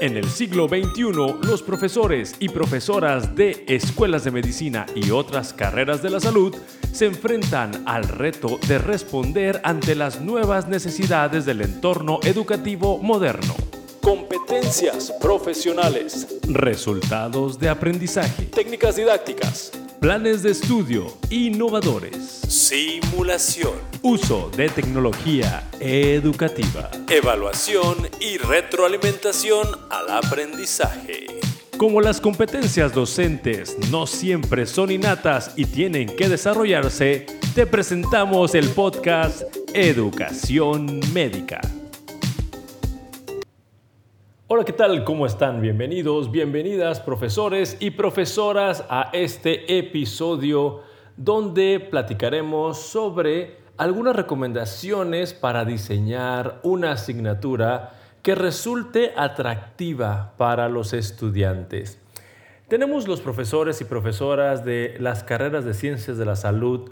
En el siglo XXI, los profesores y profesoras de escuelas de medicina y otras carreras de la salud se enfrentan al reto de responder ante las nuevas necesidades del entorno educativo moderno. Competencias profesionales. Resultados de aprendizaje. Técnicas didácticas. Planes de estudio innovadores. Simulación. Uso de tecnología educativa. Evaluación y retroalimentación al aprendizaje. Como las competencias docentes no siempre son innatas y tienen que desarrollarse, te presentamos el podcast Educación Médica. Hola, ¿qué tal? ¿Cómo están? Bienvenidos, bienvenidas profesores y profesoras a este episodio donde platicaremos sobre algunas recomendaciones para diseñar una asignatura que resulte atractiva para los estudiantes. Tenemos los profesores y profesoras de las carreras de ciencias de la salud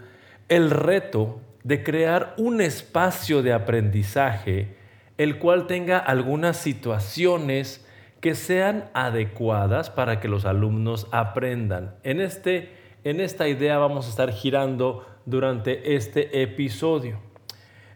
el reto de crear un espacio de aprendizaje el cual tenga algunas situaciones que sean adecuadas para que los alumnos aprendan. En, este, en esta idea vamos a estar girando durante este episodio,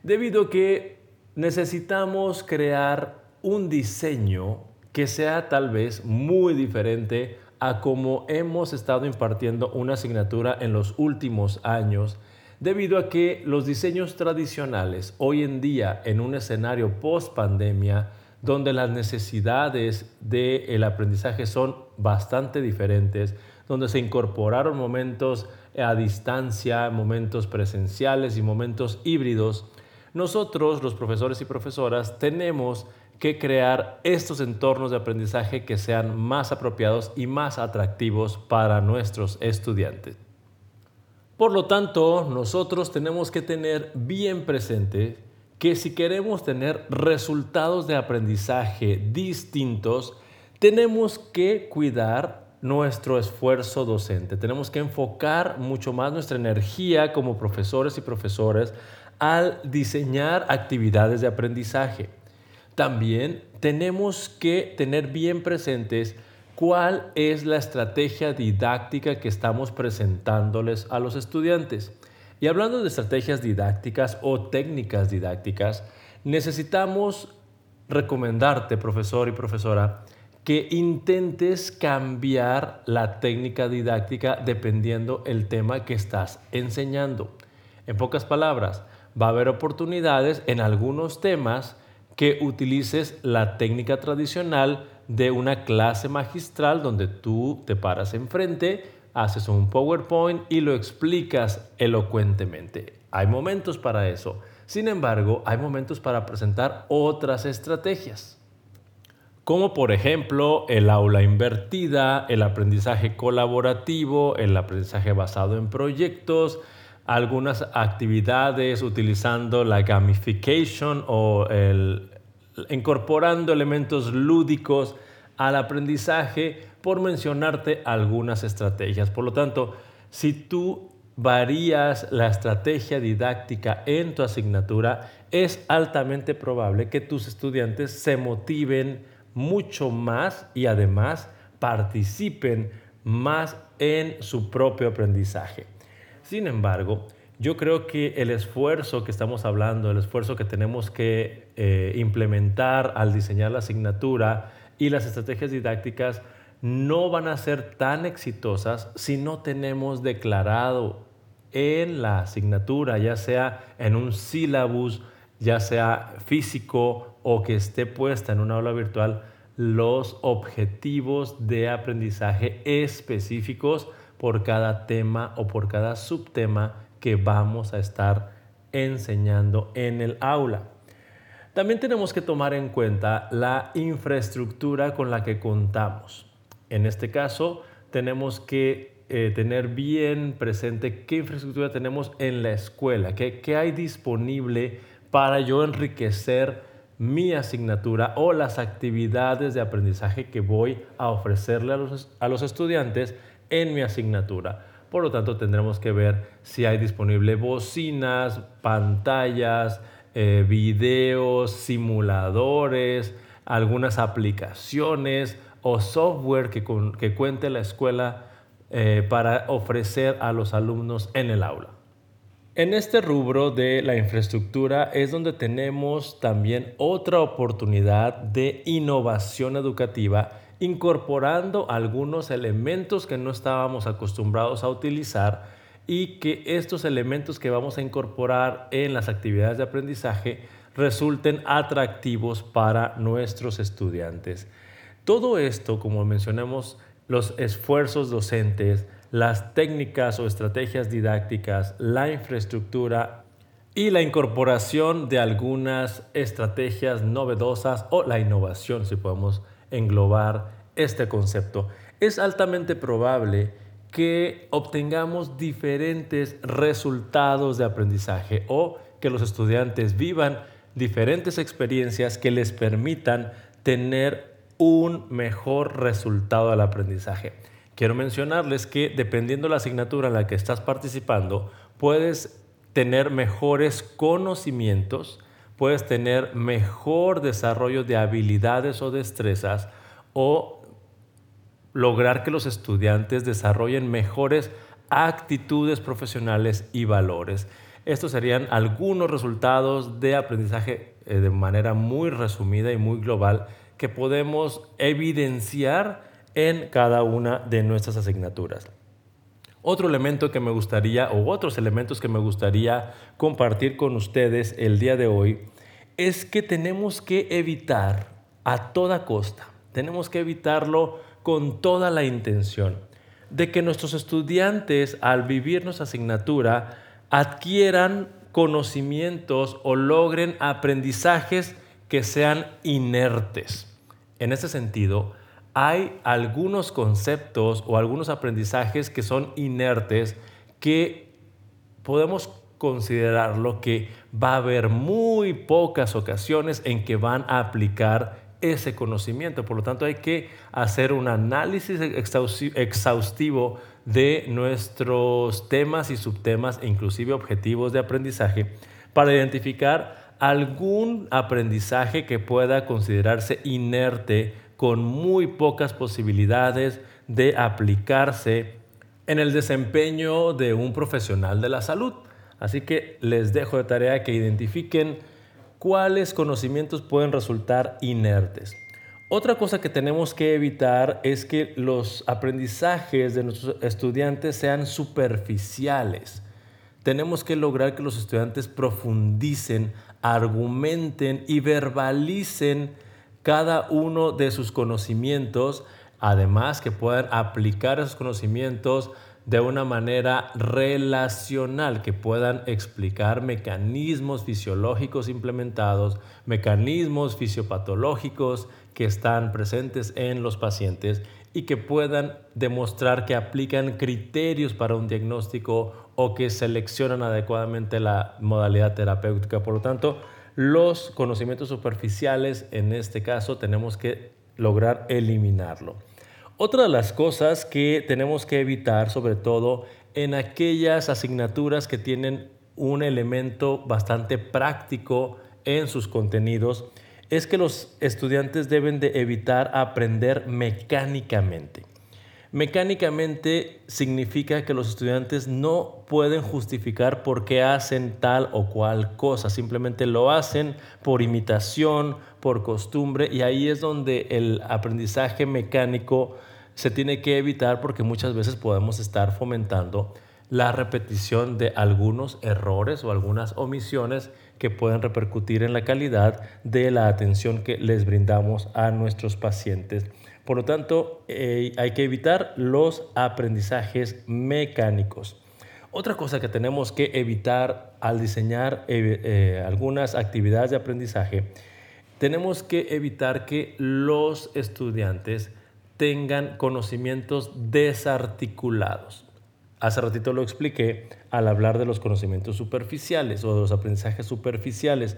debido a que necesitamos crear un diseño que sea tal vez muy diferente a como hemos estado impartiendo una asignatura en los últimos años debido a que los diseños tradicionales hoy en día en un escenario post pandemia donde las necesidades del aprendizaje son bastante diferentes, donde se incorporaron momentos a distancia, momentos presenciales y momentos híbridos, nosotros, los profesores y profesoras, tenemos que crear estos entornos de aprendizaje que sean más apropiados y más atractivos para nuestros estudiantes. Por lo tanto, nosotros tenemos que tener bien presente que si queremos tener resultados de aprendizaje distintos, tenemos que cuidar nuestro esfuerzo docente. Tenemos que enfocar mucho más nuestra energía como profesores y profesores al diseñar actividades de aprendizaje. También tenemos que tener bien presentes cuál es la estrategia didáctica que estamos presentándoles a los estudiantes. Y hablando de estrategias didácticas o técnicas didácticas, necesitamos recomendarte, profesor y profesora, que intentes cambiar la técnica didáctica dependiendo el tema que estás enseñando. En pocas palabras, va a haber oportunidades en algunos temas que utilices la técnica tradicional de una clase magistral donde tú te paras enfrente, haces un PowerPoint y lo explicas elocuentemente. Hay momentos para eso. Sin embargo, hay momentos para presentar otras estrategias, como por ejemplo el aula invertida, el aprendizaje colaborativo, el aprendizaje basado en proyectos, algunas actividades utilizando la gamification o el incorporando elementos lúdicos al aprendizaje, por mencionarte algunas estrategias. Por lo tanto, si tú varías la estrategia didáctica en tu asignatura, es altamente probable que tus estudiantes se motiven mucho más y además participen más en su propio aprendizaje. Sin embargo, yo creo que el esfuerzo que estamos hablando, el esfuerzo que tenemos que eh, implementar al diseñar la asignatura y las estrategias didácticas no van a ser tan exitosas si no tenemos declarado en la asignatura, ya sea en un sílabus, ya sea físico o que esté puesta en una aula virtual, los objetivos de aprendizaje específicos por cada tema o por cada subtema que vamos a estar enseñando en el aula. También tenemos que tomar en cuenta la infraestructura con la que contamos. En este caso, tenemos que eh, tener bien presente qué infraestructura tenemos en la escuela, qué, qué hay disponible para yo enriquecer mi asignatura o las actividades de aprendizaje que voy a ofrecerle a los, a los estudiantes en mi asignatura. Por lo tanto, tendremos que ver si hay disponible bocinas, pantallas, eh, videos, simuladores, algunas aplicaciones o software que, que cuente la escuela eh, para ofrecer a los alumnos en el aula. En este rubro de la infraestructura es donde tenemos también otra oportunidad de innovación educativa incorporando algunos elementos que no estábamos acostumbrados a utilizar y que estos elementos que vamos a incorporar en las actividades de aprendizaje resulten atractivos para nuestros estudiantes. Todo esto, como mencionamos, los esfuerzos docentes, las técnicas o estrategias didácticas, la infraestructura y la incorporación de algunas estrategias novedosas o la innovación, si podemos englobar este concepto. Es altamente probable que obtengamos diferentes resultados de aprendizaje o que los estudiantes vivan diferentes experiencias que les permitan tener un mejor resultado del aprendizaje. Quiero mencionarles que dependiendo de la asignatura en la que estás participando, puedes tener mejores conocimientos, puedes tener mejor desarrollo de habilidades o destrezas o lograr que los estudiantes desarrollen mejores actitudes profesionales y valores. Estos serían algunos resultados de aprendizaje eh, de manera muy resumida y muy global que podemos evidenciar en cada una de nuestras asignaturas. Otro elemento que me gustaría, o otros elementos que me gustaría compartir con ustedes el día de hoy, es que tenemos que evitar a toda costa, tenemos que evitarlo con toda la intención de que nuestros estudiantes al vivir nuestra asignatura adquieran conocimientos o logren aprendizajes que sean inertes. En ese sentido, hay algunos conceptos o algunos aprendizajes que son inertes que podemos considerarlo que va a haber muy pocas ocasiones en que van a aplicar ese conocimiento. Por lo tanto, hay que hacer un análisis exhaustivo de nuestros temas y subtemas inclusive objetivos de aprendizaje para identificar algún aprendizaje que pueda considerarse inerte con muy pocas posibilidades de aplicarse en el desempeño de un profesional de la salud. Así que les dejo de tarea que identifiquen cuáles conocimientos pueden resultar inertes. Otra cosa que tenemos que evitar es que los aprendizajes de nuestros estudiantes sean superficiales. Tenemos que lograr que los estudiantes profundicen argumenten y verbalicen cada uno de sus conocimientos, además que puedan aplicar esos conocimientos de una manera relacional, que puedan explicar mecanismos fisiológicos implementados, mecanismos fisiopatológicos que están presentes en los pacientes y que puedan demostrar que aplican criterios para un diagnóstico o que seleccionan adecuadamente la modalidad terapéutica. Por lo tanto, los conocimientos superficiales, en este caso, tenemos que lograr eliminarlo. Otra de las cosas que tenemos que evitar, sobre todo en aquellas asignaturas que tienen un elemento bastante práctico en sus contenidos, es que los estudiantes deben de evitar aprender mecánicamente. Mecánicamente significa que los estudiantes no pueden justificar por qué hacen tal o cual cosa, simplemente lo hacen por imitación, por costumbre y ahí es donde el aprendizaje mecánico se tiene que evitar porque muchas veces podemos estar fomentando la repetición de algunos errores o algunas omisiones que pueden repercutir en la calidad de la atención que les brindamos a nuestros pacientes. Por lo tanto, eh, hay que evitar los aprendizajes mecánicos. Otra cosa que tenemos que evitar al diseñar eh, eh, algunas actividades de aprendizaje, tenemos que evitar que los estudiantes tengan conocimientos desarticulados. Hace ratito lo expliqué al hablar de los conocimientos superficiales o de los aprendizajes superficiales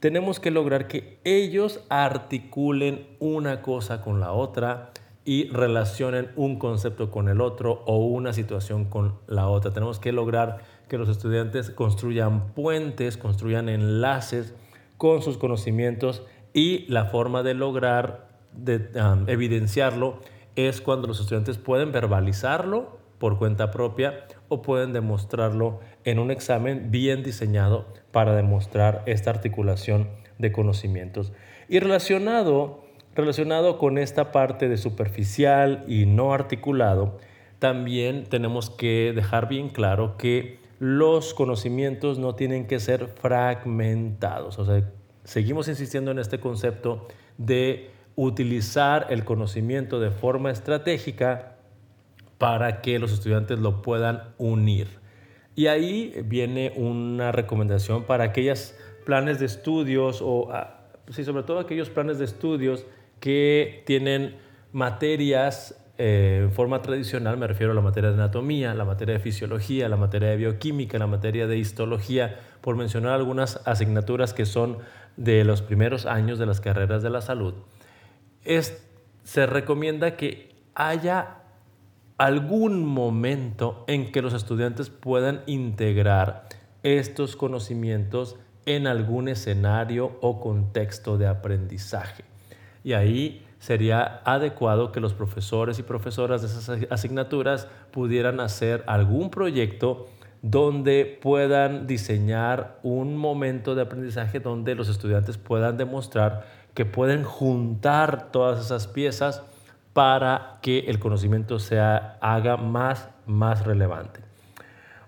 tenemos que lograr que ellos articulen una cosa con la otra y relacionen un concepto con el otro o una situación con la otra. Tenemos que lograr que los estudiantes construyan puentes, construyan enlaces con sus conocimientos y la forma de lograr de, evidenciarlo es cuando los estudiantes pueden verbalizarlo por cuenta propia o pueden demostrarlo en un examen bien diseñado para demostrar esta articulación de conocimientos. Y relacionado, relacionado con esta parte de superficial y no articulado, también tenemos que dejar bien claro que los conocimientos no tienen que ser fragmentados. O sea, seguimos insistiendo en este concepto de utilizar el conocimiento de forma estratégica para que los estudiantes lo puedan unir. Y ahí viene una recomendación para aquellos planes de estudios o, ah, sí, sobre todo aquellos planes de estudios que tienen materias eh, en forma tradicional, me refiero a la materia de anatomía, la materia de fisiología, la materia de bioquímica, la materia de histología, por mencionar algunas asignaturas que son de los primeros años de las carreras de la salud. Es, se recomienda que haya algún momento en que los estudiantes puedan integrar estos conocimientos en algún escenario o contexto de aprendizaje. Y ahí sería adecuado que los profesores y profesoras de esas asignaturas pudieran hacer algún proyecto donde puedan diseñar un momento de aprendizaje donde los estudiantes puedan demostrar que pueden juntar todas esas piezas para que el conocimiento se haga más, más relevante.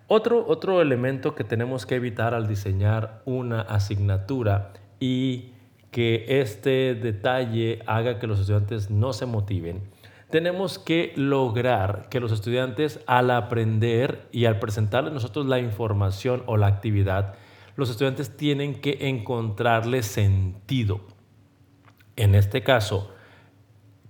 Otro, otro elemento que tenemos que evitar al diseñar una asignatura y que este detalle haga que los estudiantes no se motiven, tenemos que lograr que los estudiantes al aprender y al presentarles nosotros la información o la actividad, los estudiantes tienen que encontrarle sentido. En este caso,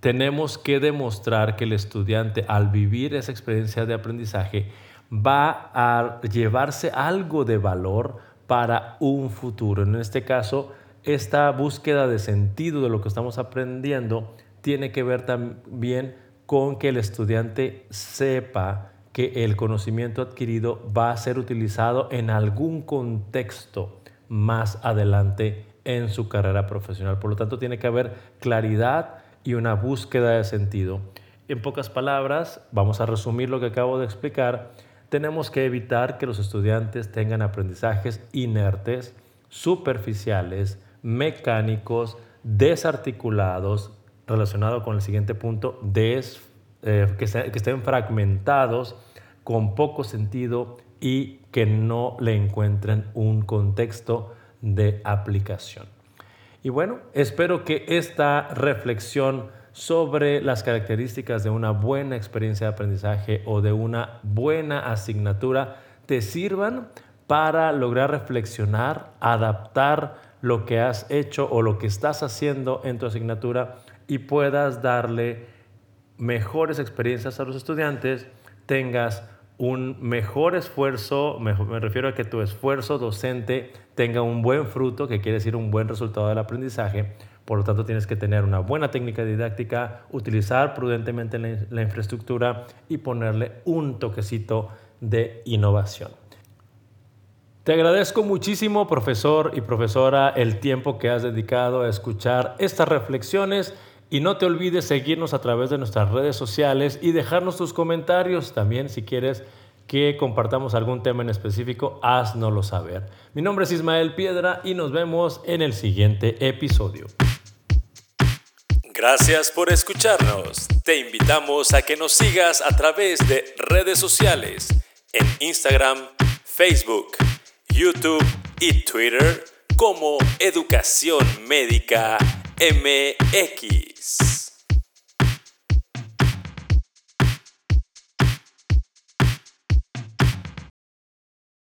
tenemos que demostrar que el estudiante al vivir esa experiencia de aprendizaje va a llevarse algo de valor para un futuro. En este caso, esta búsqueda de sentido de lo que estamos aprendiendo tiene que ver también con que el estudiante sepa que el conocimiento adquirido va a ser utilizado en algún contexto más adelante en su carrera profesional. Por lo tanto, tiene que haber claridad y una búsqueda de sentido. En pocas palabras, vamos a resumir lo que acabo de explicar, tenemos que evitar que los estudiantes tengan aprendizajes inertes, superficiales, mecánicos, desarticulados, relacionado con el siguiente punto, eh, que, que estén fragmentados, con poco sentido y que no le encuentren un contexto de aplicación. Y bueno, espero que esta reflexión sobre las características de una buena experiencia de aprendizaje o de una buena asignatura te sirvan para lograr reflexionar, adaptar lo que has hecho o lo que estás haciendo en tu asignatura y puedas darle mejores experiencias a los estudiantes, tengas un mejor esfuerzo, me, refiero a que tu esfuerzo docente tenga un buen fruto, que quiere decir un buen resultado del aprendizaje. Por lo tanto, tienes que tener una buena técnica didáctica, utilizar prudentemente la, infraestructura y ponerle un toquecito de innovación. Te agradezco muchísimo, profesor y profesora, el tiempo que has dedicado a escuchar estas reflexiones y no te olvides seguirnos a través de nuestras redes sociales y dejarnos tus comentarios también si quieres que compartamos algún tema en específico, haznoslo saber. Mi nombre es Ismael Piedra y nos vemos en el siguiente episodio. Gracias por escucharnos. Te invitamos a que nos sigas a través de redes sociales en Instagram, Facebook, YouTube y Twitter como Educación Médica MX.